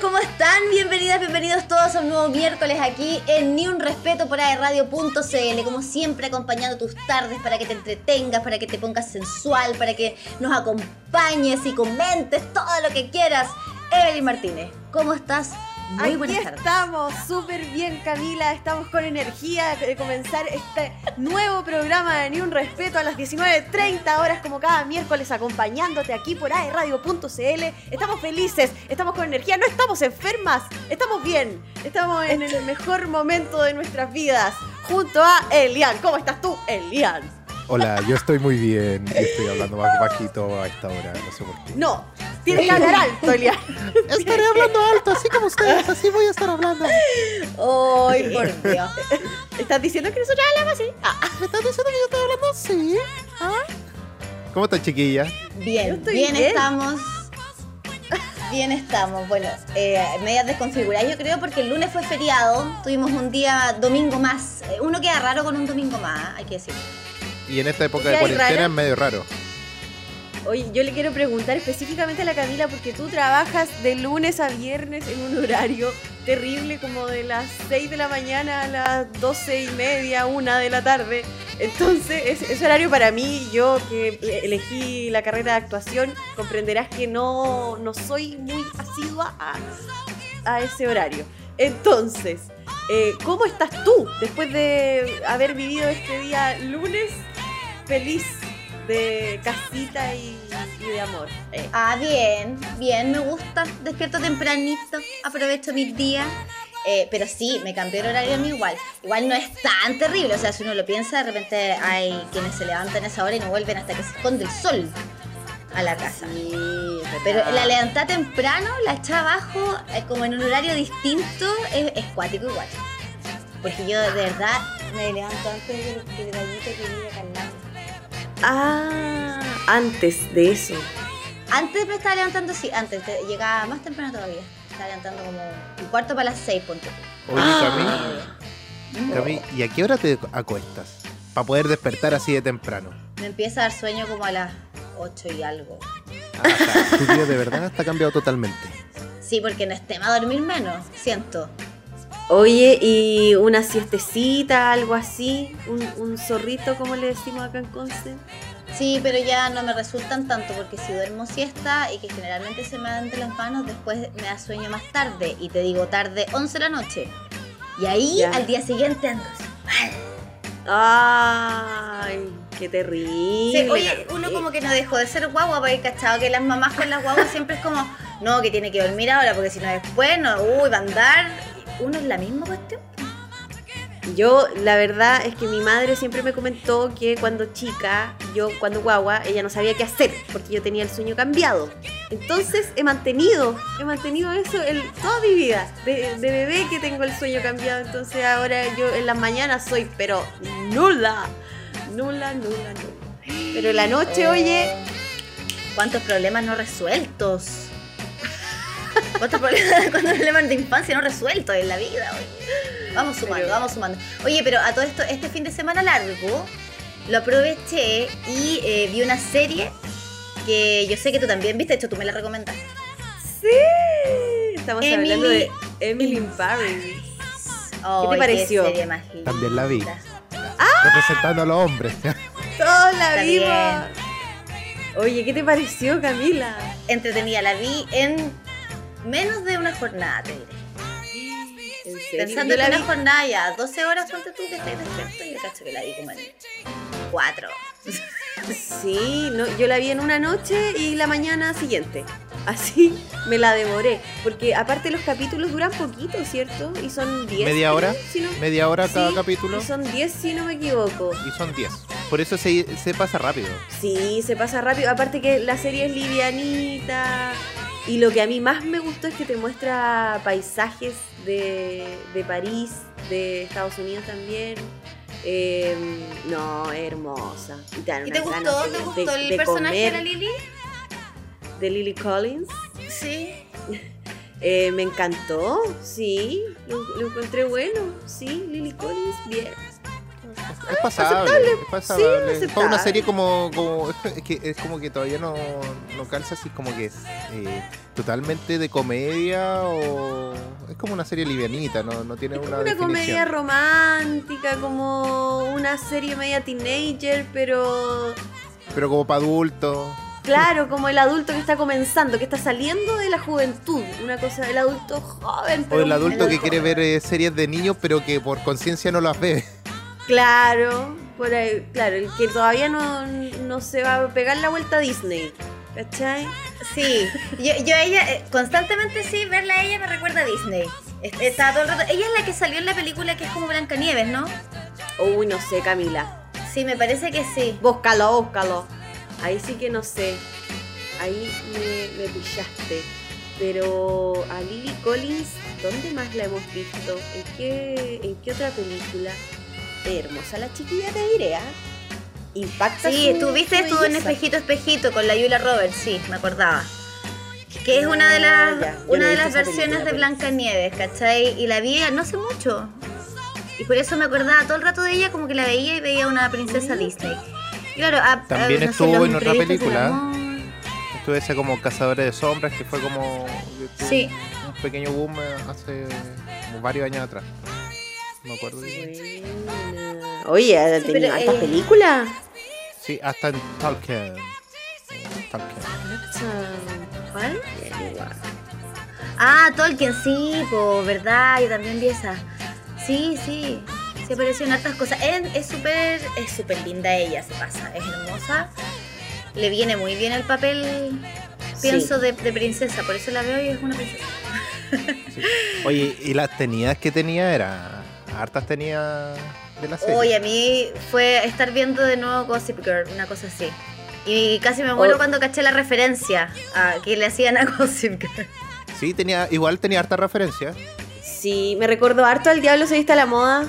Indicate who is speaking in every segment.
Speaker 1: ¿cómo están? Bienvenidas, bienvenidos todos a un nuevo miércoles aquí en Ni un Respeto por aerradio.cl. Como siempre, acompañando tus tardes para que te entretengas, para que te pongas sensual, para que nos acompañes y comentes todo lo que quieras. Evelyn Martínez, ¿cómo estás?
Speaker 2: Muy Aquí buenas tardes. estamos, súper bien Camila, estamos con energía de comenzar este nuevo programa de Ni Un Respeto a las 19.30 horas como cada miércoles acompañándote aquí por aerradio.cl. Estamos felices, estamos con energía, no estamos enfermas, estamos bien, estamos en el mejor momento de nuestras vidas junto a Elian. ¿Cómo estás tú, Elian?
Speaker 3: Hola, yo estoy muy bien y estoy hablando más bajito a esta hora, no sé por qué.
Speaker 2: No, tienes que hablar alto, Elian.
Speaker 3: Estaré hablando alto, así como ustedes, así voy a estar hablando.
Speaker 2: Ay, por Dios. ¿Estás diciendo que nosotros hablamos así?
Speaker 3: Ah. ¿Me estás diciendo que yo estoy hablando así? ¿Ah? ¿Cómo estás, chiquilla?
Speaker 1: Bien, bien, estamos. Bien estamos. Bueno, eh, medias desconfiguradas yo creo porque el lunes fue feriado, tuvimos un día domingo más. Eh, uno queda raro con un domingo más, hay que decirlo.
Speaker 3: Y en esta época de cuarentena es medio raro.
Speaker 2: Oye, yo le quiero preguntar específicamente a la Camila porque tú trabajas de lunes a viernes en un horario terrible como de las 6 de la mañana a las 12 y media, una de la tarde. Entonces, ese horario para mí, yo que elegí la carrera de actuación, comprenderás que no, no soy muy asidua a, a ese horario. Entonces, eh, ¿cómo estás tú después de haber vivido este día lunes feliz de casita y, de amor.
Speaker 1: Eh. Ah, bien, bien, me gusta. Despierto tempranito, aprovecho mis días. Eh, pero sí, me cambió el horario a mí igual. Igual no es tan terrible, o sea, si uno lo piensa, de repente hay quienes se levantan a esa hora y no vuelven hasta que se esconde el sol a la casa. Sí, pero la levantada temprano, la echada abajo, eh, como en un horario distinto, es, es cuático igual. Porque yo de verdad me levanto antes de que el gallito que vive.
Speaker 2: Ah, antes de eso.
Speaker 1: Antes me estaba levantando, sí, antes, llegaba más temprano todavía. Estaba levantando como un cuarto para las seis, ponte.
Speaker 3: Oye, Cami, ¿y a qué hora te acuestas? Para poder despertar así de temprano.
Speaker 1: Me empieza a dar sueño como a las ocho y algo.
Speaker 3: Ah, tu día de verdad está cambiado totalmente.
Speaker 1: Sí, porque no es tema dormir menos, siento.
Speaker 2: Oye, y una siestecita, algo así, un, zorrito como le decimos acá en Conce.
Speaker 1: Sí, pero ya no me resultan tanto porque si duermo siesta y que generalmente se me dan entre las manos, después me da sueño más tarde y te digo tarde 11 de la noche. Y ahí al día siguiente ando
Speaker 2: Ay, qué terrible.
Speaker 1: oye, uno como que no dejó de ser guagua, porque cachado que las mamás con las guaguas siempre es como, no, que tiene que dormir ahora porque si no después, no, uy, va a andar uno es la misma cuestión.
Speaker 2: Yo, la verdad es que mi madre siempre me comentó que cuando chica, yo cuando guagua, ella no sabía qué hacer porque yo tenía el sueño cambiado. Entonces he mantenido, he mantenido eso toda mi vida. De, bebé que tengo el sueño cambiado. Entonces ahora yo en las mañanas soy, pero nula. Nula, nula, nula. Pero en la noche, oye.
Speaker 1: ¿Cuántos problemas no resueltos? Otro problema, problemas de infancia no resueltos en la vida. Vamos sumando, vamos sumando. Oye, pero a todo esto, este fin de semana largo, lo aproveché y eh, vi una serie que yo sé que tú también viste, de hecho tú me la recomendaste.
Speaker 2: Sí, estamos hablando de Emily in Paris. ¿Qué te pareció?
Speaker 1: Qué serie más
Speaker 3: También la vi. ¡Ah! Representando a los hombres.
Speaker 2: Todos la vimos. Oye, ¿qué te pareció, Camila?
Speaker 1: Entretenida, la vi en menos de una jornada, te diré. Pensando en una jornada ya, 12 horas, ponte tú que estoy despierto y yo cacho que la vi como en 4.
Speaker 2: Sí, no, yo la vi en una noche y la mañana siguiente. Así me la devoré. Porque aparte los capítulos duran poquito, ¿cierto? Y son 10.
Speaker 3: ¿Media hora? ¿Media hora cada capítulo?
Speaker 2: Y son 10 si no me equivoco.
Speaker 3: Y son 10. Por eso se, se pasa rápido.
Speaker 2: Sí, se pasa rápido. Aparte que la serie es livianita. Y lo que a mí más me gustó es que te muestra paisajes de, París, de Estados Unidos también. Em, no, hermosa.
Speaker 1: ¿Y te, gustó? ¿Te gustó el personaje de la Lily?
Speaker 2: ¿De Lily Collins?
Speaker 1: Sí.
Speaker 2: Eh, me encantó, sí. Lo, encontré bueno, sí. Lily Collins, bien.
Speaker 3: Es pasable, es pasable.
Speaker 2: aceptable.
Speaker 3: Fue una serie como, como es, que es como que todavía no, no calza así como que es eh, totalmente de comedia o es como una serie livianita, no, no tiene
Speaker 2: Es
Speaker 3: una
Speaker 2: como una comedia romántica, como una serie media teenager, pero
Speaker 3: Pero como para adultos.
Speaker 2: claro, como el adulto que está comenzando, que está saliendo de la juventud. Una cosa, el adulto joven.
Speaker 3: O el adulto que quiere ver eh, series de niños pero que por conciencia no las ve.
Speaker 2: Claro, por ahí, claro, el que todavía no, no se va a pegar la vuelta a Disney. ¿Cachai?
Speaker 1: Sí, yo, yo a ella, eh, constantemente sí, verla a ella me recuerda a Disney. Es- Está todo el rato. Ella es la que salió en la película que es como Blancanieves, ¿no?
Speaker 2: Uy, no sé, Camila.
Speaker 1: Sí, me parece que sí.
Speaker 2: Búscalo, búscalo. Ahí sí que no sé. Ahí me, me pillaste. Pero a Lily Collins, ¿dónde más la hemos visto? ¿En qué, en qué otra película? Hermosa la chiquilla, te diré, ¿ah? Impacta
Speaker 1: Sí,
Speaker 2: su-
Speaker 1: tú estuvo en. Espejito Espejito con la Yula Roberts, sí, me acordaba. Que es una de
Speaker 2: Ah,
Speaker 1: las,
Speaker 2: ya,
Speaker 1: una de las
Speaker 2: esa
Speaker 1: versiones
Speaker 2: película,
Speaker 1: de Blancanieves, ¿cachai? Y la vi no hace mucho. Y por eso me acordaba todo el rato de ella, como que la veía y veía una princesa Disney. Y Claro, a- a-
Speaker 3: También
Speaker 1: no
Speaker 3: estuvo en otra película.
Speaker 1: amor.
Speaker 3: Estuve ese como Cazadores de Sombras que fue como
Speaker 1: Sí.
Speaker 3: un pequeño boom eh, hace como varios años atrás. No me acuerdo. bien.
Speaker 2: Oye, ha
Speaker 1: Sí,
Speaker 2: tenido
Speaker 1: pero,
Speaker 2: hartas
Speaker 1: eh,
Speaker 2: películas.
Speaker 3: Sí, hasta en Tolkien. Tolkien.
Speaker 2: ¿Cuál?
Speaker 1: Ah, Tolkien, sí, po, verdad, yo también vi esa. Sí, sí, sí apareció en hartas cosas. Es súper, es súper linda ella, se pasa, es hermosa. Le viene muy bien el papel, pienso, de, de princesa, por eso la veo y es una princesa.
Speaker 3: Sí. Oye, y las tenidas que tenía era. Hartas tenía de la serie.
Speaker 1: Oye, a mí fue estar viendo de nuevo Gossip Girl, una cosa así. Y casi me muero
Speaker 2: Oh.
Speaker 1: cuando caché la referencia a que le hacían a Gossip Girl.
Speaker 3: Sí, tenía, igual tenía harta referencia.
Speaker 2: Sí, me recordó harto al Diablo se viste a la moda.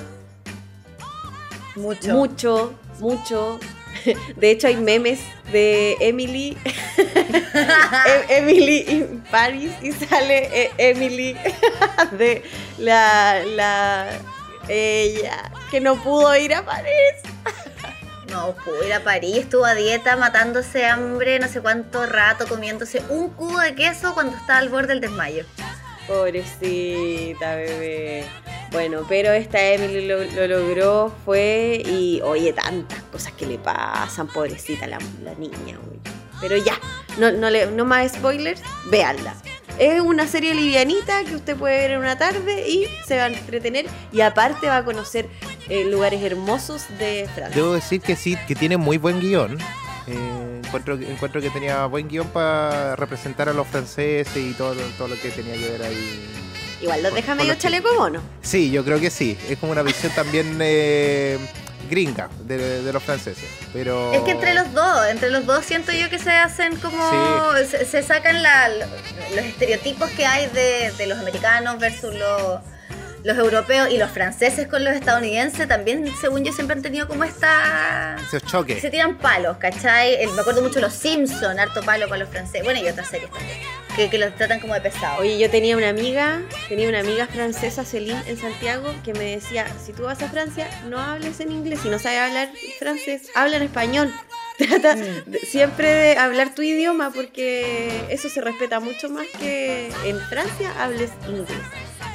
Speaker 1: Mucho.
Speaker 2: Mucho, mucho. De hecho, hay memes de Emily. Em- Emily en París y sale eh, Emily de la, la. Ella que no pudo ir a París.
Speaker 1: No, pudo ir a París, estuvo a dieta, matándose hambre, no sé cuánto rato, comiéndose un cubo de queso cuando estaba al borde del desmayo.
Speaker 2: Pobrecita, bebé. Bueno, pero esta Emily lo, lo logró, fue y oye, tantas cosas que le pasan, pobrecita la, la niña, oye. Pero ya, no, no, le, no más spoilers, véanla. Es una serie livianita que usted puede ver en una tarde y se va a entretener y aparte va a conocer eh, lugares hermosos de Francia.
Speaker 3: Debo decir que sí, que tiene muy buen guion. Eh, encuentro, que- encuentro que tenía buen guion para representar a los franceses y todo, lo- todo lo que tenía que ver ahí.
Speaker 2: Igual los deja medio chaleco mono.
Speaker 3: Sí, yo creo que sí. Es como una visión también eh, gringa de, de los franceses. Pero...
Speaker 1: Es que entre los dos, entre los dos siento yo que se hacen como. Se, se sacan la- los estereotipos que hay de, de los americanos versus los, los europeos y los franceses con los estadounidenses. También, según yo, siempre han tenido como esta.
Speaker 3: Esos choques.
Speaker 1: Se tiran palos, ¿cachai? Me acuerdo mucho de los Simpsons, harto palo para los franceses. Bueno, y otras series también. Que, que los tratan como de pesados.
Speaker 2: Oye, yo tenía una amiga, tenía una amiga francesa, Celine, en Santiago, que me decía, si tú vas a Francia, no hables en inglés, si no sabes hablar francés, habla en español. Trata
Speaker 1: Mm.
Speaker 2: de- siempre de hablar tu idioma porque eso se respeta mucho más que en Francia hables inglés.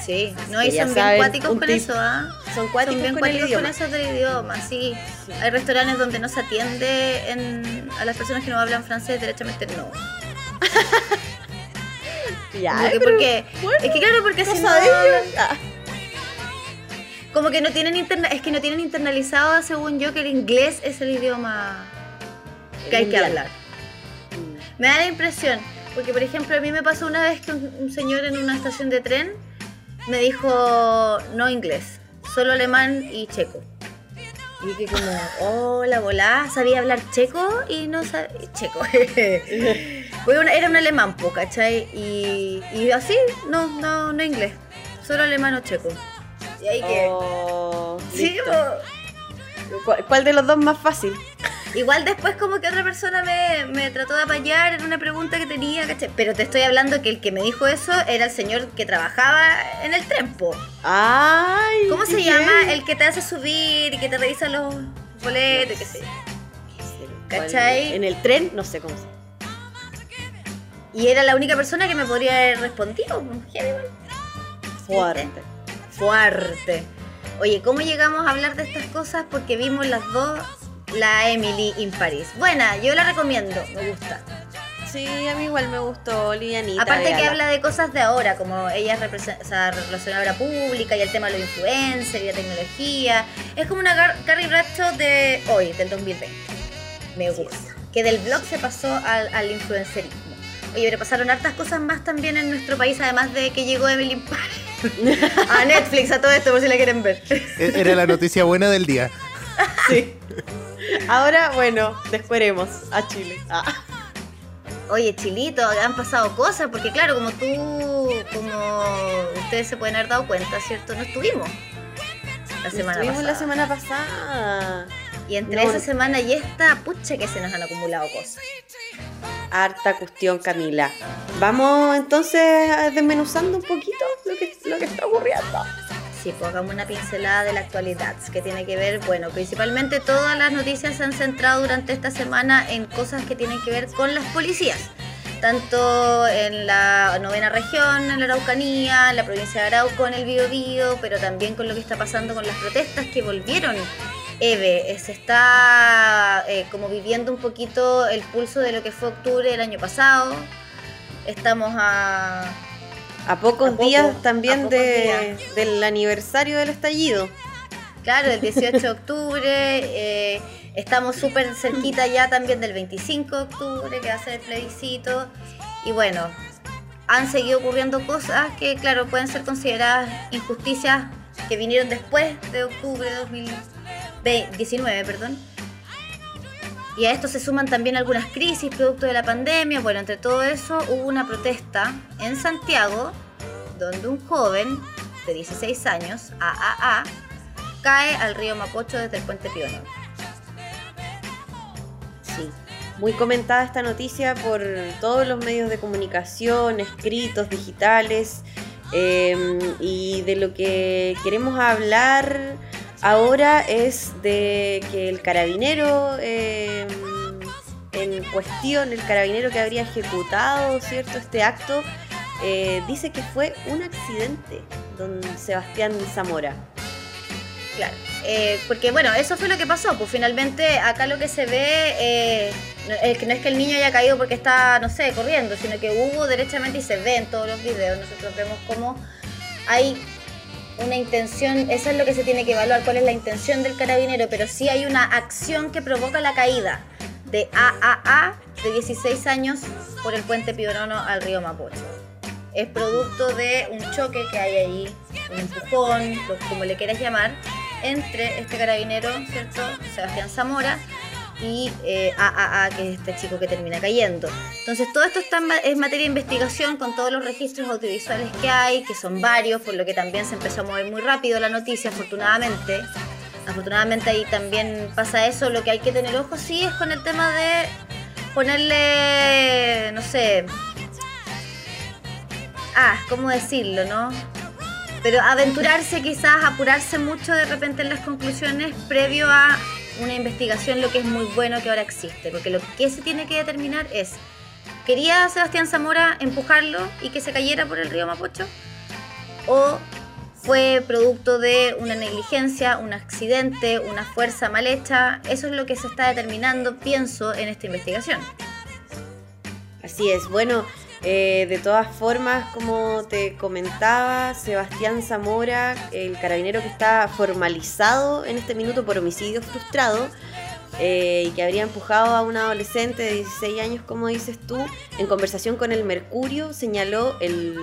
Speaker 1: Sí, no, y son bien cuáticos con eso, ¿ah?
Speaker 2: Son
Speaker 1: Son
Speaker 2: cuáticos
Speaker 1: bien
Speaker 2: con el
Speaker 1: con eso del idioma, sí. Hay restaurantes donde no se atiende en- a las personas que no hablan francés, derechamente no.
Speaker 2: Ya,
Speaker 1: Como que
Speaker 2: pero
Speaker 1: porque,
Speaker 2: bueno,
Speaker 1: es que claro, porque si no.
Speaker 2: Ah,
Speaker 1: como que no tienen interna es que no tienen internalizado, según yo, que el inglés es el idioma que hay que hablar. Me da la impresión, porque por ejemplo a mí me pasó una vez que un, un señor en una estación de tren me dijo no inglés, solo alemán y checo. Y que como, hola, volá, sabía hablar checo y no sabía, checo. Era un alemán, po, ¿cachai? Y, y así, no, no, no inglés, solo alemán o checo. Y ahí que...
Speaker 2: Oh,
Speaker 1: Sí, po.
Speaker 2: ¿Cuál, de los dos más fácil?
Speaker 1: Igual después como que otra persona me, me trató de apañar en una pregunta que tenía, ¿cachai? Pero te estoy hablando que el que me dijo eso era el señor que trabajaba en el trempo.
Speaker 2: Ay.
Speaker 1: ¿Cómo se llama? El que te hace subir y que te revisa los boletos, qué sé yo. ¿Cachai?
Speaker 2: En el tren, no sé cómo se llama.
Speaker 1: Y era la única persona que me podría haber respondido. Igual.
Speaker 2: Fuerte.
Speaker 1: Fuerte. Oye, ¿cómo llegamos a hablar de estas cosas? Porque vimos las dos la Emily in Paris. Buena, yo la recomiendo, me gusta.
Speaker 2: Sí, a mí igual me gustó, Livianita.
Speaker 1: Aparte que habla de cosas de ahora, como ella es o sea, relacionadora pública y el tema de los influencers y la tecnología. Es como una Gar- Carrie Bradshaw de hoy, del 2020. Me gusta. Que del blog se pasó al, al influencerismo. Oye, pero pasaron hartas cosas más también en nuestro país, además de que llegó Emily in Paris. a Netflix, a todo esto, por si la quieren ver.
Speaker 3: E- Era la noticia buena del día.
Speaker 2: Sí. Ahora, bueno, desperemos a Chile. Ah.
Speaker 1: Oye, Chilito, han pasado cosas, porque claro, como tú, como ustedes se pueden haber dado cuenta, ¿cierto? No estuvimos la semana
Speaker 2: Estuvimos
Speaker 1: pasada.
Speaker 2: la semana pasada.
Speaker 1: Y entre
Speaker 2: No.
Speaker 1: esa semana y esta, pucha que se nos han acumulado cosas.
Speaker 2: Harta cuestión, Camila. Vamos entonces desmenuzando un poquito lo que, lo que está ocurriendo.
Speaker 1: Sí, pues hagamos una pincelada de la actualidad, que tiene que ver, bueno, principalmente todas las noticias se han centrado durante esta semana en cosas que tienen que ver con las policías. Tanto en la novena región, en la Araucanía, en la provincia de Arauco, en el Biobío, pero también con lo que está pasando con las protestas que volvieron. Eve, eh, se está eh, como viviendo un poquito el pulso de lo que fue octubre del año pasado. Estamos a
Speaker 2: A pocos
Speaker 1: A poco,
Speaker 2: días también
Speaker 1: pocos
Speaker 2: de-
Speaker 1: días.
Speaker 2: del aniversario del estallido.
Speaker 1: Claro, el 18 de octubre. eh, estamos súper cerquita ya también del 25 de octubre, que va a ser el plebiscito. Y bueno, han seguido ocurriendo cosas que, claro, pueden ser consideradas injusticias que vinieron después de octubre de 2019, perdón. Y a esto se suman también algunas crisis producto de la pandemia. Bueno, entre todo eso hubo una protesta en Santiago donde un joven de 16 años, AAA, cae al río Mapocho desde el puente Piono.
Speaker 2: Sí. Muy comentada esta noticia por todos los medios de comunicación, escritos, digitales. eh, y de lo que queremos hablar ahora es de que el carabinero eh, en cuestión, el carabinero que habría ejecutado cierto este acto, eh, dice que fue un accidente, don Sebastián Zamora.
Speaker 1: Claro. Eh, porque bueno, eso fue lo que pasó. Pues finalmente acá lo que se ve eh, que no es que el niño haya caído porque está, no sé, corriendo, sino que hubo derechamente y se ve en todos los videos. Nosotros vemos cómo hay una intención, eso es lo que se tiene que evaluar, cuál es la intención del carabinero, pero sí hay una acción que provoca la caída de AAA de 16 años por el puente Pionono al río Mapocho. Es producto de un choque que hay ahí, un empujón, como le quieras llamar, entre este carabinero, ¿cierto? Sebastián Zamora y eh, AAA, que es este chico que termina cayendo. Entonces, todo esto está en, es materia de investigación con todos los registros audiovisuales que hay, que son varios, por lo que también se empezó a mover muy rápido la noticia, afortunadamente. Afortunadamente ahí también pasa eso. Lo que hay que tener ojo, sí, es con el tema de ponerle, no sé, ah, ¿cómo decirlo, no? Pero aventurarse quizás, apurarse mucho de repente en las conclusiones previo a una investigación, lo que es muy bueno que ahora existe, porque lo que se tiene que determinar es, ¿quería Sebastián Zamora empujarlo y que se cayera por el río Mapocho? ¿O fue producto de una negligencia, un accidente, una fuerza mal hecha? Eso es lo que se está determinando, pienso, en esta investigación.
Speaker 2: Así es, bueno, eh, de todas formas, como te comentaba, Sebastián Zamora, el carabinero que está formalizado en este minuto por homicidio frustrado eh, y que habría empujado a una adolescente de 16 años, como dices tú, en conversación con el Mercurio, señaló el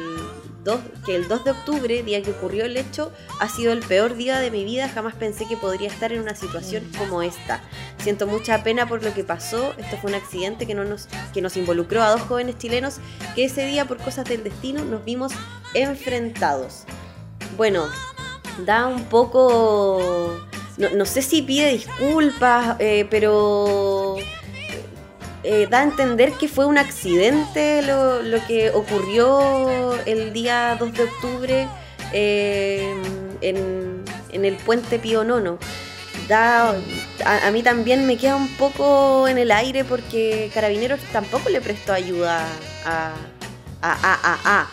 Speaker 2: 2, que el 2 de octubre, día que ocurrió el hecho, ha sido el peor día de mi vida, jamás pensé que podría estar en una situación como esta. Siento mucha pena por lo que pasó. Esto fue un accidente que, no nos, que nos involucró a dos jóvenes chilenos que ese día, por cosas del destino, nos vimos enfrentados. Bueno, da un poco no, sé si pide disculpas, eh, pero eh, da a entender que fue un accidente lo, que ocurrió el día 2 de octubre en, en, el puente Pío Nono. Da, a, mí también me queda un poco en el aire porque Carabineros tampoco le prestó ayuda a, a, a, a,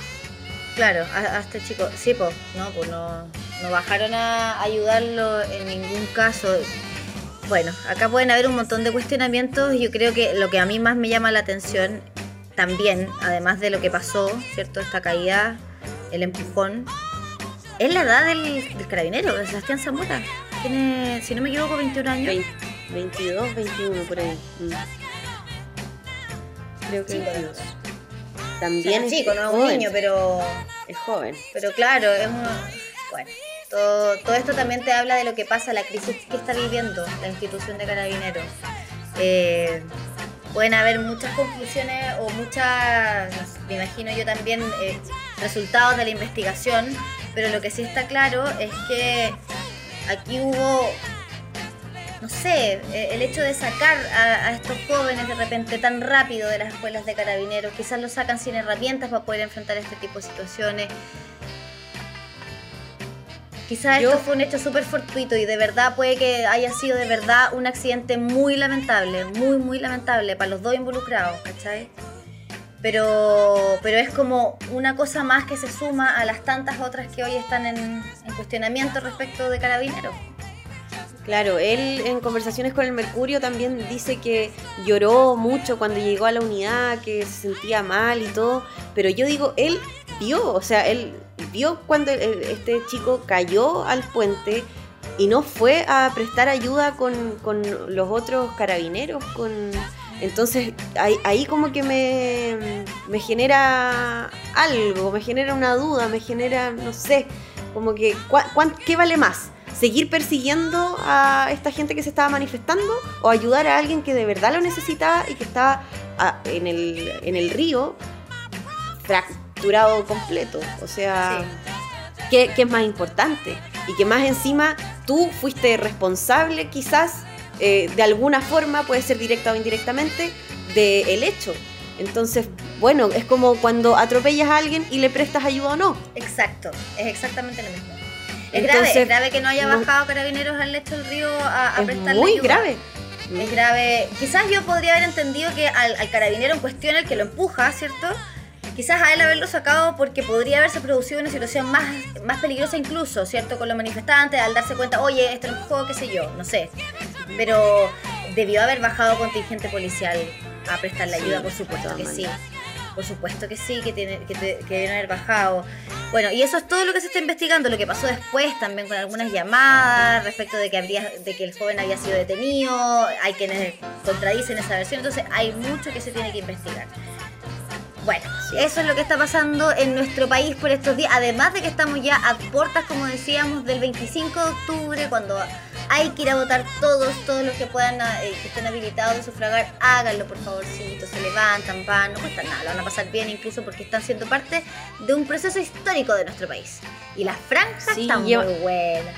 Speaker 1: Claro, a, este chico, sí, pues, no, pues no, no bajaron a ayudarlo en ningún caso. Bueno, acá pueden haber un montón de cuestionamientos y yo creo que lo que a mí más me llama la atención también, además de lo que pasó, ¿cierto? Esta caída, el empujón, es la edad del, carabinero, de Sebastián Zamora. Tiene, si no me equivoco, 21 años.
Speaker 2: 22, 21 por ahí. Mm. Creo que 22.
Speaker 1: También es chico, no es un niño, pero.
Speaker 2: Es joven.
Speaker 1: Pero claro, es un. Bueno, todo, todo esto también te habla de lo que pasa, la crisis que está viviendo la institución de carabineros. Eh, pueden haber muchas conclusiones o muchas, me imagino yo también, eh, resultados de la investigación, pero lo que sí está claro es que aquí hubo no sé, eh, el hecho de sacar a, estos jóvenes de repente tan rápido de las escuelas de carabineros, quizás los sacan sin herramientas para poder enfrentar este tipo de situaciones. Quizás esto fue un hecho súper fortuito y de verdad puede que haya sido de verdad un accidente muy lamentable, muy, muy lamentable para los dos involucrados, ¿cachai? Pero, pero es como una cosa más que se suma a las tantas otras que hoy están en, en cuestionamiento respecto de carabineros.
Speaker 2: Claro, él en conversaciones con el Mercurio también dice que lloró mucho cuando llegó a la unidad, que se sentía mal y todo, pero yo digo, él vio, o sea, él vio cuando este chico cayó al puente y no fue a prestar ayuda con, los otros carabineros, con... Entonces ahí, como que me, me genera algo, me genera una duda, me genera, no sé, como que, ¿qué vale más? Seguir persiguiendo a esta gente que se estaba manifestando o ayudar a alguien que de verdad lo necesitaba y que estaba ah, en, el, río fracturado completo. O sea, ¿qué, es más importante? Y que más encima tú fuiste responsable quizás eh, de alguna forma, puede ser directa o indirectamente, del hecho. Entonces, bueno, es como cuando atropellas a alguien y le prestas ayuda o no.
Speaker 1: Exacto, es exactamente lo mismo. Es grave, es grave que no haya bajado carabineros al lecho del río a, a es
Speaker 2: Muy grave.
Speaker 1: Es grave. Quizás yo podría haber entendido que al, carabinero en cuestión, el que lo empuja, ¿cierto? Quizás a él haberlo sacado porque podría haberse producido una situación más, más peligrosa incluso, ¿cierto? Con los manifestantes, al darse cuenta, oye, esto lo empujó, qué sé yo, no sé. Pero debió haber bajado contingente policial a prestarle ayuda, por supuesto que sí. Por supuesto que sí, que, tiene, que, deben haber bajado. Bueno, y eso es todo lo que se está investigando, lo que pasó después también con algunas llamadas respecto de que habría, de que el joven había sido detenido, hay quienes contradicen esa versión, entonces hay mucho que se tiene que investigar. Bueno, eso es lo que está pasando en nuestro país por estos días, además de que estamos ya a puertas, como decíamos, del 25 de octubre, cuando hay que ir a votar todos, todos los que puedan, eh, que estén habilitados a sufragar, háganlo por favorcito, se levantan, van, no cuesta nada, lo van a pasar bien incluso porque están siendo parte de un proceso histórico de nuestro país. Y las franjas están muy buenas.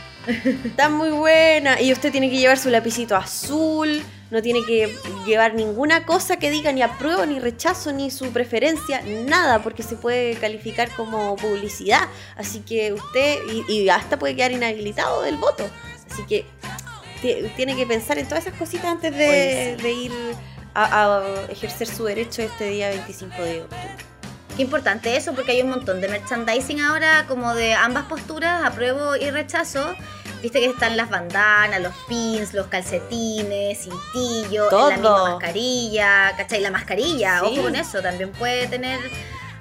Speaker 2: Están muy buenas. Y usted tiene que llevar su lapicito azul, no tiene que llevar ninguna cosa que diga ni apruebo, ni rechazo, ni su preferencia, nada, porque se puede calificar como publicidad. Así que usted, y hasta puede quedar inhabilitado del voto. Así que tiene que pensar en todas esas cositas antes de, ir a, ejercer su derecho este día 25 de octubre.
Speaker 1: Qué importante eso, porque hay un montón de merchandising ahora, como de ambas posturas, apruebo y rechazo. Viste que están las bandanas, los pins, los calcetines, cintillo, la misma mascarilla, ¿cachai? La mascarilla, ojo con eso, también puede tener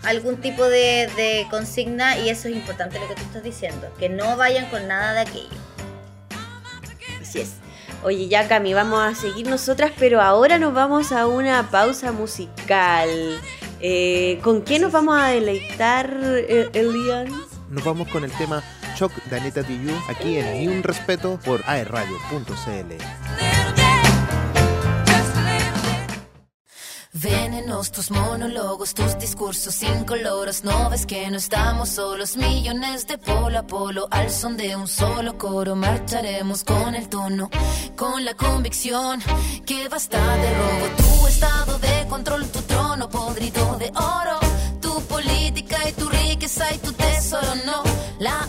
Speaker 1: algún tipo de, de consigna y eso es importante lo que tú estás diciendo, que no vayan con nada de aquello.
Speaker 2: Oye, ya Cami, vamos a seguir nosotras, pero ahora nos vamos a una pausa musical. Eh, ¿Con qué nos vamos a deleitar, eh, Elian?
Speaker 3: Nos vamos con el tema Choc de Anita aquí en Ni un Respeto por aerradio.cl.
Speaker 4: Venenos tus monólogos, tus discursos incoloros. No ves que no estamos solos, millones de polo a polo. Al son de un solo coro, marcharemos con el tono, con la convicción que basta de robo. Tu estado de control, tu trono podrido de oro. Tu política y tu riqueza y tu tesoro, no. La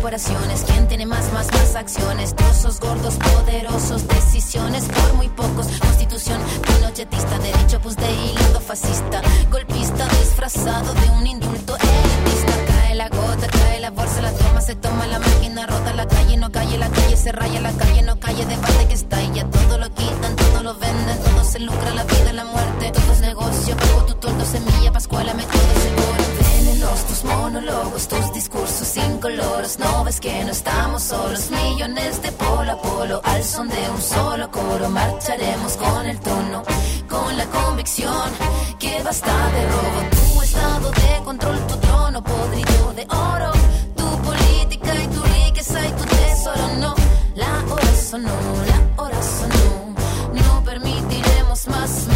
Speaker 4: ¿Quién tiene más, más, más acciones? Trozos gordos, poderosos, decisiones por muy pocos. Constitución pinochetista, derecho, pues de hilo fascista. Golpista disfrazado de un indulto. La gota, cae la bolsa, la toma, se toma la máquina, rota la calle, no calle, la calle se raya, la calle no calle, debate que está y ya todo lo quitan, todo lo venden, todo se lucra, la vida, la muerte, todo es negocio, pago tu tordo, semilla, pascuala, me todo seguro. Venenos, tus monólogos, tus discursos incoloros, no ves que no estamos solos, millones de polo a polo, al son de un solo coro, marcharemos con el tono, con la convicción que basta de robo, tu estado de control, tu trono podrido de oro, tu política y tu riqueza y tu tesoro, no, la hora sonó, la hora sonó, no permitiremos más,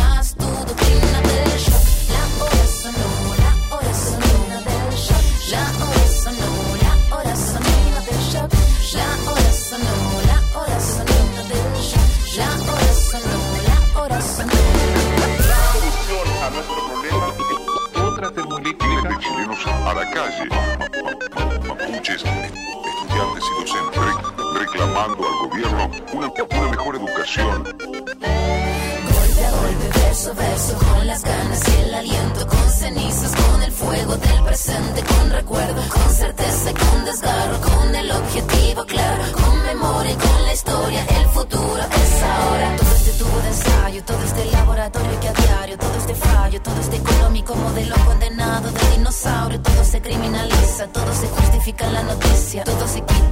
Speaker 5: al gobierno una, una mejor educación.
Speaker 4: Golpe a golpe, verso a verso, con las ganas y el aliento, con cenizas, con el fuego del presente, con recuerdo, con certeza y con desgarro, con el objetivo claro, con memoria y con la historia, el futuro es ahora. Todo este tubo de ensayo, todo este laboratorio que a diario, todo este fallo, todo este económico modelo condenado de dinosaurio, todo se criminaliza, todo se justifica en la noticia, todo se quita,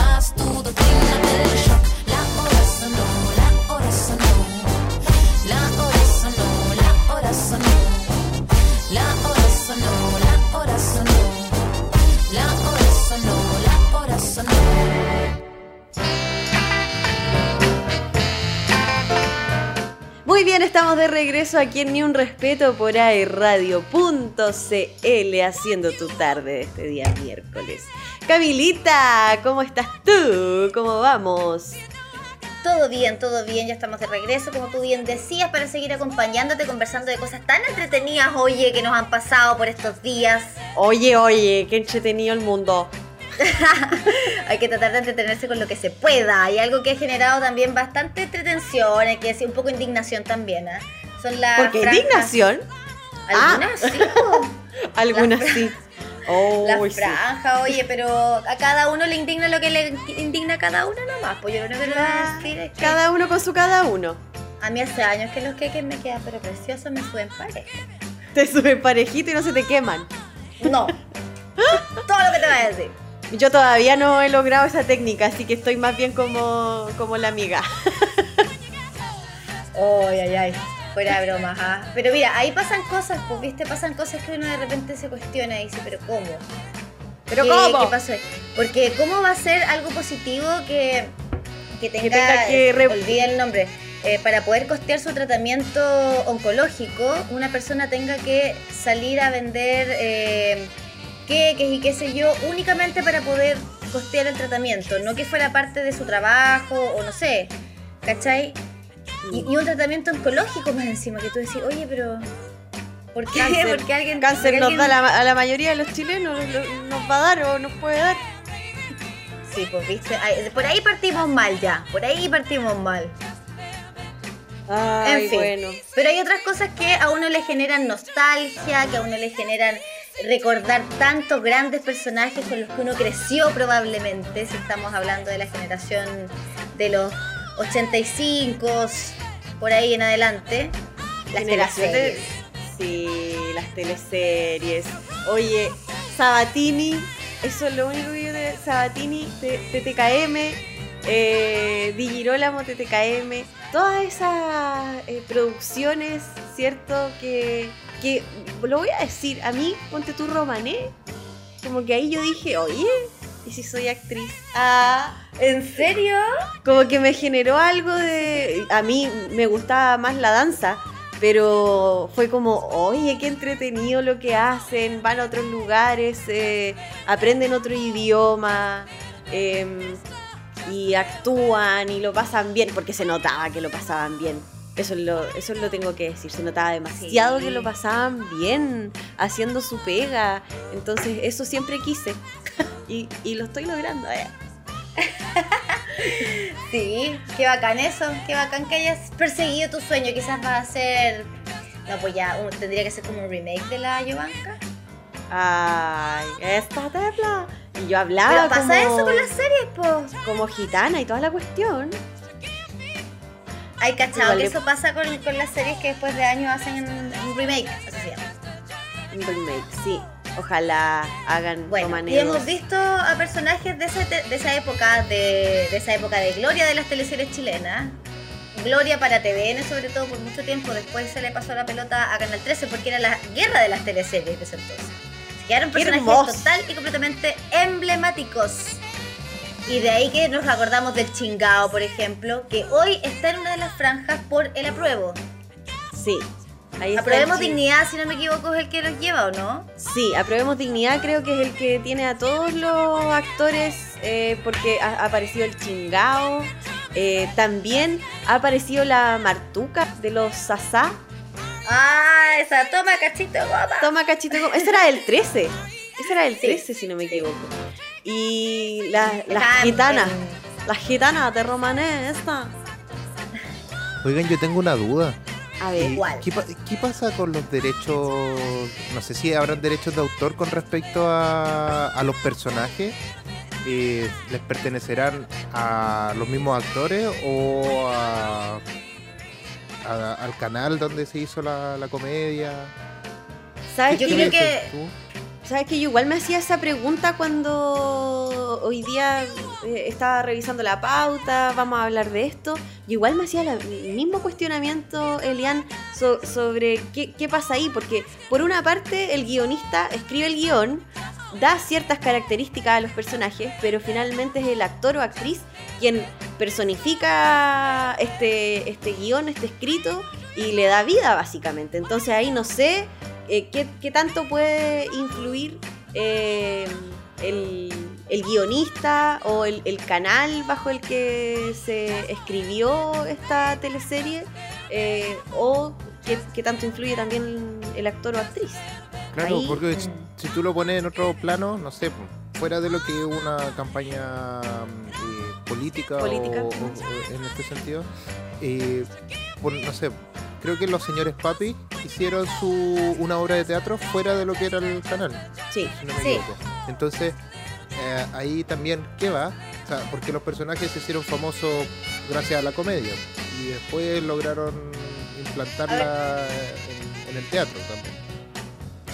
Speaker 2: Muy bien, estamos de regreso aquí en Ni un Respeto por airradio.cl haciendo tu tarde este día miércoles. Camilita, ¿cómo estás tú? ¿Cómo vamos?
Speaker 1: Todo bien, todo bien, ya estamos de regreso, como tú bien decías, para seguir acompañándote, conversando de cosas tan entretenidas, oye, que nos han pasado por estos días.
Speaker 2: Oye, oye, qué entretenido el mundo.
Speaker 1: Hay que tratar de entretenerse con lo que se pueda. Hay algo que ha generado también bastante entretención, hay que decir un poco indignación también, ¿eh? Son las
Speaker 2: Porque
Speaker 1: franjas-
Speaker 2: indignación,
Speaker 1: Algunas sí, po.
Speaker 2: algunas sí. Oh,
Speaker 1: Las
Speaker 2: sí.
Speaker 1: franjas, oye, pero a cada uno le indigna lo que le indigna a cada uno nomás. Pues yo lo único que a decir es que
Speaker 2: Cada uno con su cada uno.
Speaker 1: a mí hace años que los queques me quedan pero preciosos, me suben pareja.
Speaker 2: Te suben parejito y no se te queman.
Speaker 1: No. Todo lo que te voy a decir.
Speaker 2: Yo todavía no he logrado esa técnica, así que estoy más bien como, como la amiga.
Speaker 1: Ay, ay, ay. Fuera de bromas, ¿ah? Pero mira, ahí pasan cosas, pues, ¿viste? Pasan cosas que uno de repente se cuestiona y dice, ¿pero cómo?
Speaker 2: ¿Pero
Speaker 1: ¿Qué-
Speaker 2: cómo?
Speaker 1: ¿Qué pasó? ahí? Porque ¿cómo va a ser algo positivo que, que tenga,
Speaker 2: tenga que re-
Speaker 1: olvida el nombre, eh, para poder costear su tratamiento oncológico, una persona tenga que salir a vender eh, queques y qué sé yo, únicamente para poder costear el tratamiento, no que fuera parte de su trabajo o no sé, ¿cachai? Y, y un tratamiento oncológico más encima, que tú decís, oye, pero... ¿Por qué?
Speaker 2: Cáncer.
Speaker 1: Porque alguien...
Speaker 2: Cáncer
Speaker 1: porque
Speaker 2: nos
Speaker 1: alguien-
Speaker 2: da la- a la mayoría de los chilenos, lo- nos va a dar o nos puede dar.
Speaker 1: Sí, pues viste, por ahí partimos mal ya, por ahí partimos mal.
Speaker 2: Ay,
Speaker 1: en fin.
Speaker 2: bueno.
Speaker 1: Pero hay otras cosas que a uno le generan nostalgia, que a uno le generan recordar tantos grandes personajes con los que uno creció probablemente, si estamos hablando de la generación de los 85, por ahí en adelante. Las teleseries.
Speaker 2: Sí, las teleseries. Oye, Sabatini, eso es lo único que yo de Sabatini, TTKM, eh, Digirolamo, TTKM, todas esas eh, producciones, ¿cierto? Que, que, lo voy a decir, a mí, ponte tú Romané, como que ahí yo dije, oye, ¿y si soy actriz?
Speaker 1: Ah, ¿en serio?
Speaker 2: como que me generó algo de... A mí me gustaba más la danza, pero fue como, oye, qué entretenido lo que hacen, van a otros lugares, eh, aprenden otro idioma em, y actúan y lo pasan bien, porque se notaba que lo pasaban bien. Eso lo, eso lo tengo que decir, se notaba demasiado
Speaker 1: Sí.
Speaker 2: que lo pasaban bien, haciendo su pega. Entonces, eso siempre quise. y, y lo estoy logrando. eh.
Speaker 1: Sí, qué bacán eso, qué bacán que hayas perseguido tu sueño. Quizás va a ser. No, pues ya, tendría que ser como un remake de la Yovanka.
Speaker 2: Ay, esta tepla. Y yo hablaba
Speaker 1: Pero pasa
Speaker 2: como,
Speaker 1: eso con las series, pues.
Speaker 2: como gitana y toda la cuestión.
Speaker 1: Hay cachado que eso pasa con, con las series que después de años hacen un remake, se llama.
Speaker 2: Un remake, sí. Ojalá hagan
Speaker 1: Bueno, y hemos visto a personajes de esa, de esa época, de, de esa época de gloria de las teleseries chilenas. Gloria para TVN sobre todo por mucho tiempo, después se le pasó la pelota a Canal 13 porque era la guerra de las teleseries de ese entonces. Se quedaron
Speaker 2: ¡Qué
Speaker 1: personajes total y completamente emblemáticos. Y de ahí que nos acordamos del chingao, por ejemplo, que hoy está en una de las franjas por el apruebo.
Speaker 2: Sí. Ahí está
Speaker 1: Aprobemos
Speaker 2: el
Speaker 1: dignidad, si no me equivoco, es el que los lleva, ¿o no?
Speaker 2: Sí, Aprobemos Dignidad creo que es el que tiene a todos los actores eh, porque ha, aparecido el chingao. eh, también ha aparecido la Martuca de los Sasá.
Speaker 1: Ah, esa toma cachito goma.
Speaker 2: Toma cachito. goma. Ese era el 13. Ese era el
Speaker 1: Sí.
Speaker 2: 13, si no me equivoco. Y la- las gitanas. Las gitanas de Romané, esta.
Speaker 3: Oigan, yo tengo una duda.
Speaker 2: A ver,
Speaker 3: Eh,
Speaker 1: ¿Cuál?
Speaker 3: ¿Qué, qué pasa con los derechos? No sé si habrán derechos de autor con respecto a, a los personajes. Eh, ¿Les pertenecerán a los mismos actores o a, a- al canal donde se hizo la, la comedia?
Speaker 2: ¿sabes
Speaker 1: Yo creo que-
Speaker 3: tú?
Speaker 2: ¿Sabes que yo igual me hacía esa pregunta cuando hoy día eh, estaba revisando la pauta, vamos a hablar de esto? Yo igual me hacía el mismo cuestionamiento, Elian, so- sobre qué, qué pasa ahí, porque por una parte el guionista escribe el guion, da ciertas características a los personajes, pero finalmente es el actor o actriz quien personifica este, este guion, este escrito, y le da vida básicamente. Entonces ahí no sé eh, ¿qué, qué tanto puede influir eh, el, el guionista o el, el canal bajo el que se escribió esta teleserie? Eh, ¿O qué, qué tanto influye también el actor o actriz?
Speaker 3: Claro,
Speaker 2: Ahí,
Speaker 3: porque
Speaker 1: mm.
Speaker 3: si- tú lo pones en otro plano, no sé, fuera de lo que es una campaña eh, política, o-
Speaker 2: Política.
Speaker 3: O, o en este sentido, por- no sé, creo que los señores Papi hicieron su una obra de teatro fuera de lo que era el canal,
Speaker 2: Sí,
Speaker 3: si no me
Speaker 1: Sí.
Speaker 3: equivoco. Entonces, eh, ahí también, ¿qué va? O sea, porque los personajes se hicieron famosos gracias a la comedia y después lograron implantarla en, en el teatro también.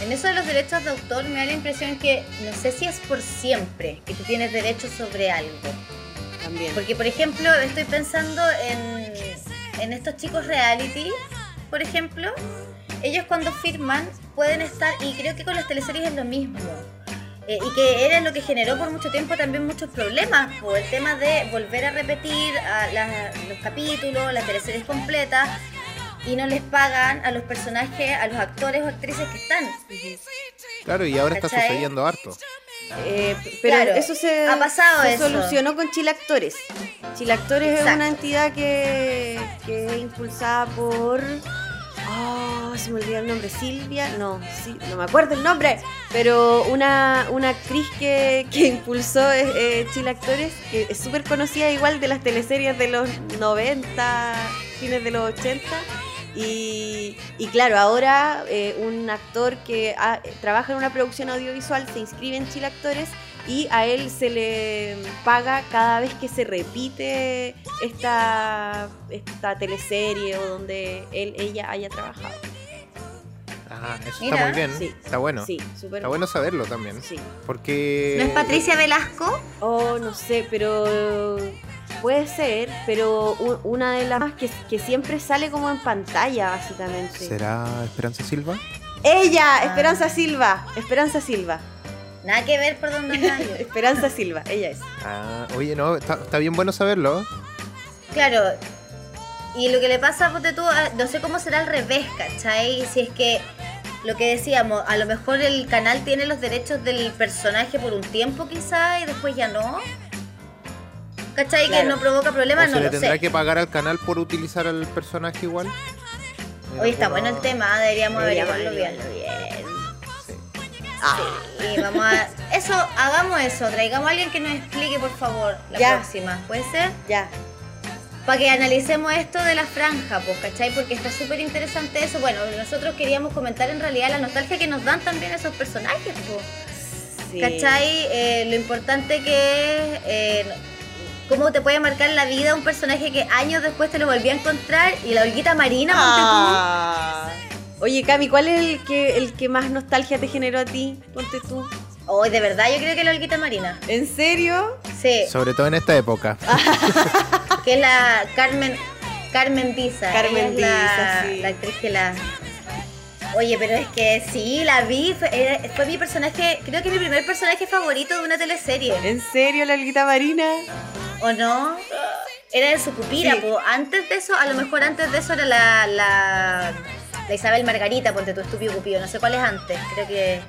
Speaker 1: En eso de los derechos de autor me da la impresión que no sé si es por siempre que tú tienes derechos sobre algo.
Speaker 2: también.
Speaker 1: Porque, por ejemplo, estoy pensando en, en estos chicos reality, por ejemplo. Ellos cuando firman pueden estar, y creo que con las teleseries es lo mismo. eh, y que era lo que generó por mucho tiempo también muchos problemas, por el tema de volver a repetir a la- los capítulos, las teleseries completas, y no les pagan a los personajes, a los actores o actrices que están.
Speaker 3: Claro, y ahora está sucediendo harto.
Speaker 2: Eh, pero
Speaker 1: Claro,
Speaker 2: eso se,
Speaker 1: ha pasado
Speaker 2: se
Speaker 1: eso.
Speaker 2: solucionó con Chilactores. Chilactores es
Speaker 1: Exacto.
Speaker 2: una entidad que, que es impulsada por. Oh, se me olvidó el nombre. Silvia. No, sí, no me acuerdo el nombre. Pero una, una actriz que, que impulsó eh, eh, Chilactores, que es súper conocida igual de las teleseries de los 90, fines de los 80. Y, y claro, ahora eh, un actor que ha- trabaja en una producción audiovisual se inscribe en Chile Actores y a él se le paga cada vez que se repite esta, esta teleserie o donde él, ella haya trabajado.
Speaker 3: Ah, eso
Speaker 1: Mira,
Speaker 3: está muy bien.
Speaker 2: sí.
Speaker 3: Está bueno.
Speaker 2: Sí,
Speaker 3: Está bueno saberlo también.
Speaker 2: Sí.
Speaker 3: Porque.
Speaker 1: ¿No es Patricia Velasco?
Speaker 2: Oh, no sé, pero puede ser, pero una de las más que, que siempre sale como en pantalla, básicamente.
Speaker 3: ¿Será Esperanza Silva?
Speaker 2: Ella,
Speaker 1: Ah.
Speaker 2: Esperanza Silva, Esperanza Silva,
Speaker 1: Nada que ver por donde anda yo.
Speaker 2: Esperanza Silva, ella es.
Speaker 3: Ah, oye, no, está, está bien bueno saberlo.
Speaker 1: Claro. Y lo que le pasa, ponte tú, a- no sé cómo será al revés, ¿cachai? Si es que lo que decíamos, a lo mejor el canal tiene los derechos del personaje por un tiempo quizá y después ya no. ¿Cachai? Que no provoca
Speaker 3: ¿O
Speaker 1: problemas,
Speaker 3: se
Speaker 1: no
Speaker 3: le
Speaker 1: lo
Speaker 3: tendrá
Speaker 1: sé.
Speaker 3: que pagar al canal por utilizar al personaje igual?
Speaker 1: Hoy está bueno el tema, deberíamos
Speaker 2: Deberíamos
Speaker 1: averiguarlo bien.
Speaker 2: averiguarlo bien.
Speaker 1: Y vamos a... Eso, hagamos eso, traigamos a alguien que nos explique, por favor, la
Speaker 2: Ya.
Speaker 1: próxima. ¿Puede ser?
Speaker 2: Ya.
Speaker 1: Para que analicemos esto de la franja, pues, ¿cachai? Porque está súper interesante eso. Bueno, nosotros queríamos comentar en realidad la nostalgia que nos dan también esos personajes, pues.
Speaker 2: Sí.
Speaker 1: ¿Cachai? Eh, lo importante que es eh, cómo te puede marcar la vida un personaje que años después te lo volví a encontrar y la Olguita Marina,
Speaker 2: Ah. Oye, Cami, ¿cuál es el que, el que más nostalgia te generó a ti? Ponte tú.
Speaker 1: Hoy, de verdad, yo creo que la Olguita Marina.
Speaker 2: ¿En serio?
Speaker 1: Sí,
Speaker 3: Sobre todo en esta época.
Speaker 1: que es la Carmen Carmen Diza.
Speaker 2: Carmen Diza,
Speaker 1: la,
Speaker 2: sí.
Speaker 1: la actriz que la. Oye, pero es que sí, la vi. Fue, era- fue mi personaje, creo que mi primer personaje favorito de una teleserie.
Speaker 2: ¿En serio, la alguita marina?
Speaker 1: ¿O no? Era de Sucupira,
Speaker 2: Sí.
Speaker 1: po. Antes de eso, a lo mejor antes de eso era la, la, la Isabel Margarita, ponte tu estúpido Cupido. No sé cuál es antes, creo que.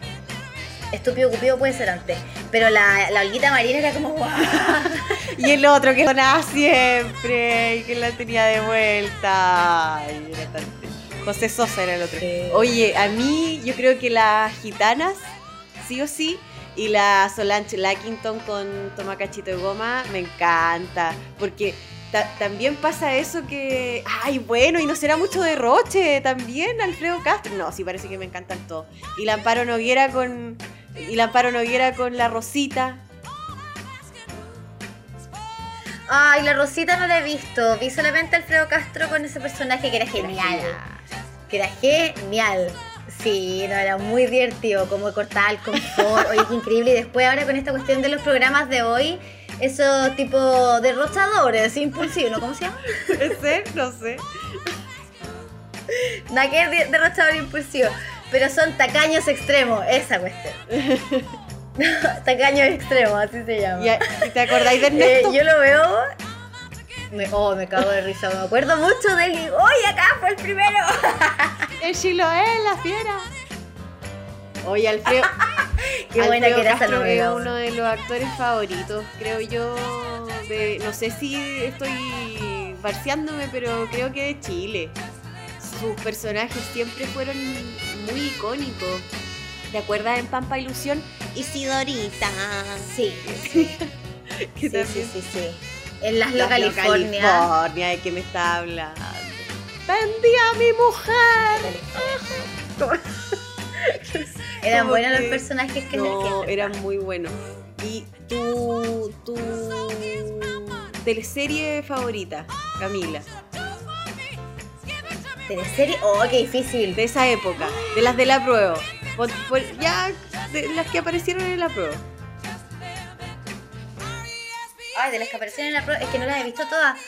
Speaker 1: Estúpido Cupido puede ser antes. Pero la, la Olguita Marina era como guau.
Speaker 2: Y el otro que sonaba siempre y que la tenía de vuelta. Ay, era tan triste. José Sosa era el otro.
Speaker 1: Sí.
Speaker 2: Oye, a mí yo creo que las gitanas, sí o sí, y la Solange Lackington con toma cachito de goma, me encanta. Porque ta- también pasa eso que, ay, bueno, y no será mucho derroche también, Alfredo Castro. No, sí parece que me encantan todos. Y la Amparo Noguera con, y la Amparo Noguera con la Rosita.
Speaker 1: Ay, la Rosita no la he visto. Vi solamente a Alfredo Castro con ese personaje que era genial. Que era genial. Sí, no, era muy divertido, como cortaba el confort. Oye, qué increíble. Y después ahora con esta cuestión de los programas de hoy, esos tipo derrochadores, impulsivos, ¿no? ¿Cómo se llama?
Speaker 2: ¿Puede ser? No sé.
Speaker 1: Nada que es de- derrochador impulsivo. Pero son tacaños extremos, esa cuestión. tacaños extremos, así se llama.
Speaker 2: ¿Y, y te acordáis de
Speaker 1: Eh,
Speaker 2: Ernesto?
Speaker 1: yo lo veo. Me, oh, me cago de risa. Me acuerdo mucho de él. ¡Oye, acá fue el primero!
Speaker 2: El Chiloé, la fiera. Oye, Alfredo.
Speaker 1: Qué buena
Speaker 2: Alfredo
Speaker 1: que era
Speaker 2: Castro es uno de los actores favoritos, creo yo. de- no sé si estoy barciándome, pero creo que de Chile. Sus personajes siempre fueron muy icónicos. ¿Te acuerdas en Pampa Ilusión? Isidorita.
Speaker 1: Sí, sí, sí,
Speaker 2: también-
Speaker 1: sí, sí, sí. En Las
Speaker 2: Las
Speaker 1: California.
Speaker 2: California, ¿de qué me está hablando? ¡Vendí a mi mujer!
Speaker 1: Eran buenos
Speaker 2: que-
Speaker 1: los personajes que
Speaker 2: No, eran muy buenos. ¿Y tu, tu teleserie favorita, Camila?
Speaker 1: ¿Teleserie? Oh, qué difícil.
Speaker 2: De esa época, de las de la prueba. Ya, de las que aparecieron en la prueba.
Speaker 1: Ay, de las que aparecieron en la prueba. Es que no las he visto todas.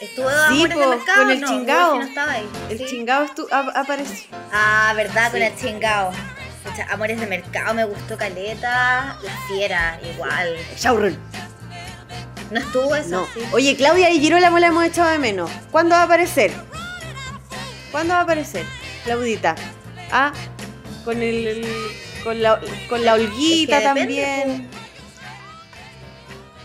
Speaker 1: Estuvo
Speaker 2: Sí,
Speaker 1: de Mercado.
Speaker 2: con el
Speaker 1: no,
Speaker 2: chingao.
Speaker 1: Uy, que no estaba ahí.
Speaker 2: El
Speaker 1: Sí.
Speaker 2: estu- ap- apareció.
Speaker 1: Ah, verdad, con el chingao. Pucha, Amores de Mercado me gustó Caleta. La Fiera, igual.
Speaker 2: Showrun.
Speaker 1: No estuvo eso,
Speaker 2: No.
Speaker 1: sí.
Speaker 2: Oye, Claudia y Girolamo la hemos echado de menos. ¿Cuándo va a aparecer? ¿Cuándo va a aparecer? Claudita. Ah, con el, el- Con la, con la Olguita
Speaker 1: Es que depende,
Speaker 2: también.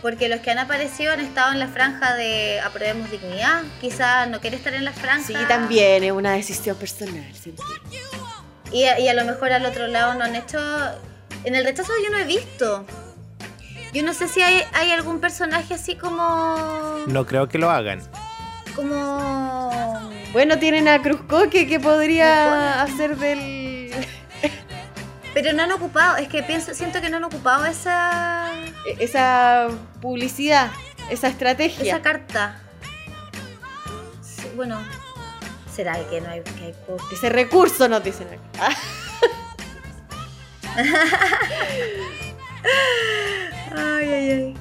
Speaker 1: Porque los que han aparecido han estado en la franja de aprobemos dignidad. Quizás no quiere estar en la franja.
Speaker 2: Sí, también es una decisión personal. siempre.
Speaker 1: Y a, y a lo mejor al otro lado no han hecho. En el rechazo yo no he visto. Yo no sé si hay, hay algún personaje así como.
Speaker 3: No creo que lo hagan.
Speaker 1: Como.
Speaker 2: Bueno, tienen a Cruzcoque que podría hacer del.
Speaker 1: Pero no han ocupado. Es que pienso, siento que no han ocupado esa.
Speaker 2: esa publicidad, esa estrategia.
Speaker 1: esa carta. Sí, bueno. ¿Será que no hay, que hay poco?
Speaker 2: Ese recurso nos dicen acá.
Speaker 1: Ay, ay, ay.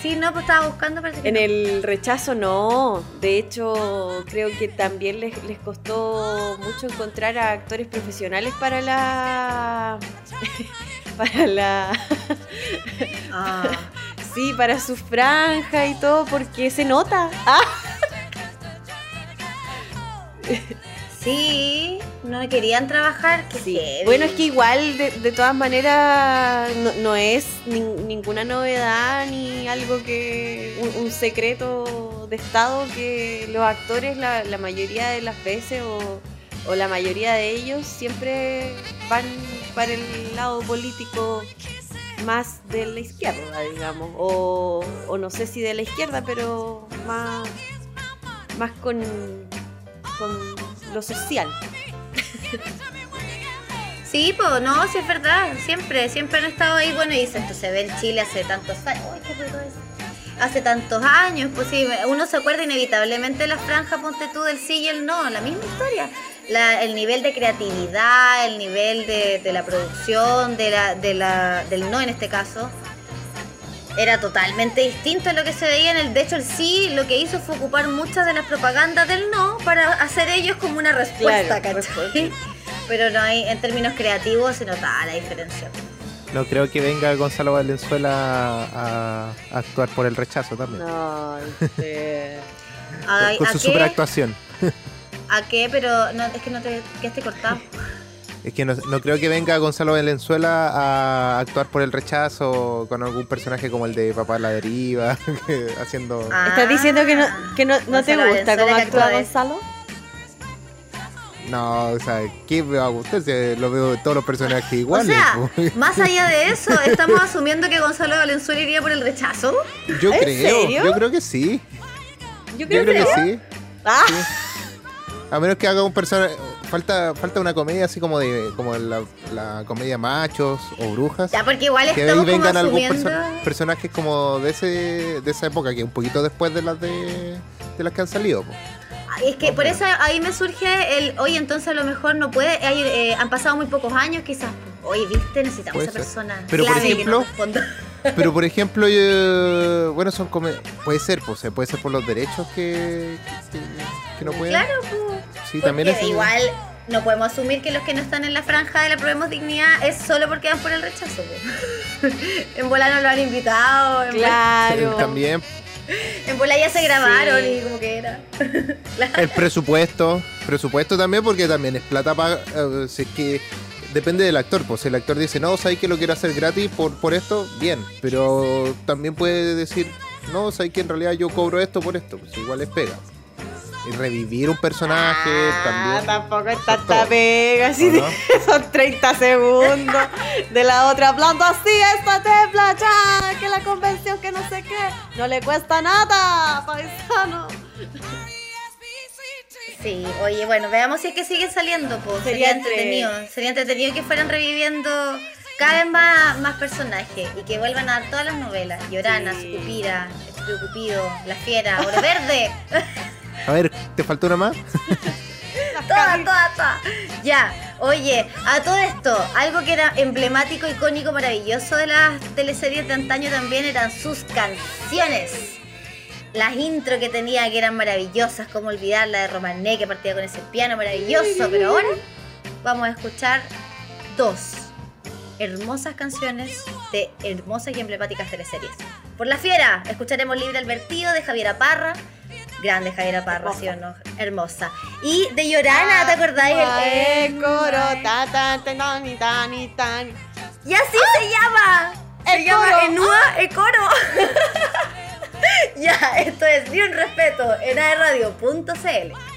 Speaker 1: Sí, no, pues estaba buscando, parece que
Speaker 2: En
Speaker 1: no.
Speaker 2: el rechazo no. De hecho, creo que también les, les costó mucho encontrar a actores profesionales para la. para la.
Speaker 1: Ah.
Speaker 2: Sí, para su franja y todo, porque se nota. Ah,
Speaker 1: Sí, no querían trabajar. qué
Speaker 2: sí. Bueno, es que igual, de, de todas maneras, no, no es nin- ninguna novedad ni algo que. Un, un secreto de Estado que los actores, la, la mayoría de las veces, o, o la mayoría de ellos, siempre van para el lado político más de la izquierda, digamos. O, o no sé si de la izquierda, pero más, más con, con lo social.
Speaker 1: Sí, pues no, sí es verdad. Siempre, siempre han estado ahí. Bueno, y esto se ve en Chile hace tantos años. Uy, qué. Hace tantos años, pues sí, uno se acuerda inevitablemente de la franja, ponte tú, del sí y el no, la misma historia. La- el nivel de creatividad, el nivel de, de la producción, de la, de la, del no en este caso, era totalmente distinto a lo que se veía en el. De hecho, el sí lo que hizo fue ocupar muchas de las propagandas del no para hacer ellos como una respuesta,
Speaker 2: Claro,
Speaker 1: ¿cachai? Pero no hay, en términos creativos se notaba la diferencia.
Speaker 3: No creo que venga Gonzalo Valenzuela a, a actuar por el rechazo también.
Speaker 2: No, este,
Speaker 1: Ay,
Speaker 3: con
Speaker 1: ¿A
Speaker 3: su
Speaker 1: qué?
Speaker 3: superactuación.
Speaker 1: ¿A qué? Pero no, es que no te quedaste cortado.
Speaker 3: Es que no, no creo que venga Gonzalo Valenzuela a actuar por el rechazo con algún personaje como el de Papá de la Deriva, que haciendo...
Speaker 1: Ah,
Speaker 2: ¿Estás diciendo que no, que no, no te gusta
Speaker 1: Valenzuela
Speaker 2: cómo actúa Gonzalo?
Speaker 3: No, o sea, ¿qué me va a gustar? Si lo veo de todos los personajes
Speaker 1: O
Speaker 3: iguales.
Speaker 1: sea,
Speaker 3: pues.
Speaker 1: más allá de eso, estamos asumiendo que Gonzalo Valenzuela iría por el rechazo.
Speaker 3: yo
Speaker 2: ¿en
Speaker 3: creo,
Speaker 2: serio?
Speaker 3: yo creo que sí.
Speaker 2: Yo
Speaker 3: Yo creo que sí.
Speaker 2: Ah,
Speaker 3: sí. A menos que haga un personaje... Falta, falta una comedia así como de como la, la comedia machos o brujas.
Speaker 1: Ya, porque igual
Speaker 3: que ahí
Speaker 1: estamos como
Speaker 3: vengan algún perso- personajes como de ese de esa época, que un poquito después de las de, de las que han salido. po.
Speaker 1: Es que por eso ahí me surge el, oye, entonces a lo mejor no puede, hay, eh, han pasado muy pocos años quizás. Oye, viste, necesitamos
Speaker 3: Puede
Speaker 1: esa
Speaker 3: ser.
Speaker 1: persona
Speaker 3: Pero, por
Speaker 1: clave que
Speaker 3: ejemplo. Pero por ejemplo, yo- bueno, son puede ser, pues, puede ser por los derechos que, que, que no pueden.
Speaker 1: Claro, pues.
Speaker 3: Sí, también es
Speaker 1: igual no podemos asumir que los que no están en la franja de la Probemos Dignidad es solo porque van por el rechazo. en bola no lo han invitado, en, bola,
Speaker 2: claro.
Speaker 3: También
Speaker 1: en bola ya se grabaron
Speaker 2: Sí.
Speaker 1: y como que era.
Speaker 3: el presupuesto, presupuesto también porque también es plata para si es que depende del actor, pues si el actor dice, "No, sabes que lo quiero hacer gratis por por esto", bien, pero también puede decir, "No, sabes que en realidad yo cobro esto por esto", pues igual es pega. Y revivir un personaje
Speaker 2: Ah,
Speaker 3: también.
Speaker 2: tampoco es
Speaker 3: Eso
Speaker 2: tanta pega, así
Speaker 3: ¿O no?
Speaker 2: son 30 segundos de la otra hablando así, esta tepla ya, que la convención que no sé qué, no le cuesta nada, paisano.
Speaker 1: Sí, oye, bueno, veamos si es que siguen saliendo, pues. Sería,
Speaker 2: Sería entre-
Speaker 1: entretenido. Sería entretenido que fueran reviviendo cada vez más, más personajes y que vuelvan a dar todas las novelas. Llorana,
Speaker 2: Sí.
Speaker 1: Sucupira, Cupido, La Fiera, Oro Verde.
Speaker 3: A ver, ¿te faltó una más?
Speaker 1: todas, todas, todas. Ya, oye, a todo esto, algo que era emblemático, icónico, maravilloso de las teleseries de antaño también eran sus canciones. Las intro que tenía que eran maravillosas, como olvidar la de Romané que partía con ese piano maravilloso, pero ahora vamos a escuchar dos hermosas canciones de hermosas y emblemáticas teleseries. Por la fiera, escucharemos Libre Albertido de Javiera Parra, Grande Javiera Parra, ¿sí o no? Hermosa. Y de Llorana, ¿te acordáis? El,
Speaker 2: El coro, ta, ta, ta, tani, tani, tani.
Speaker 1: Y así se llama. Se llama. Enúa el coro. ya, esto es Ni un respeto en aerradio.cl.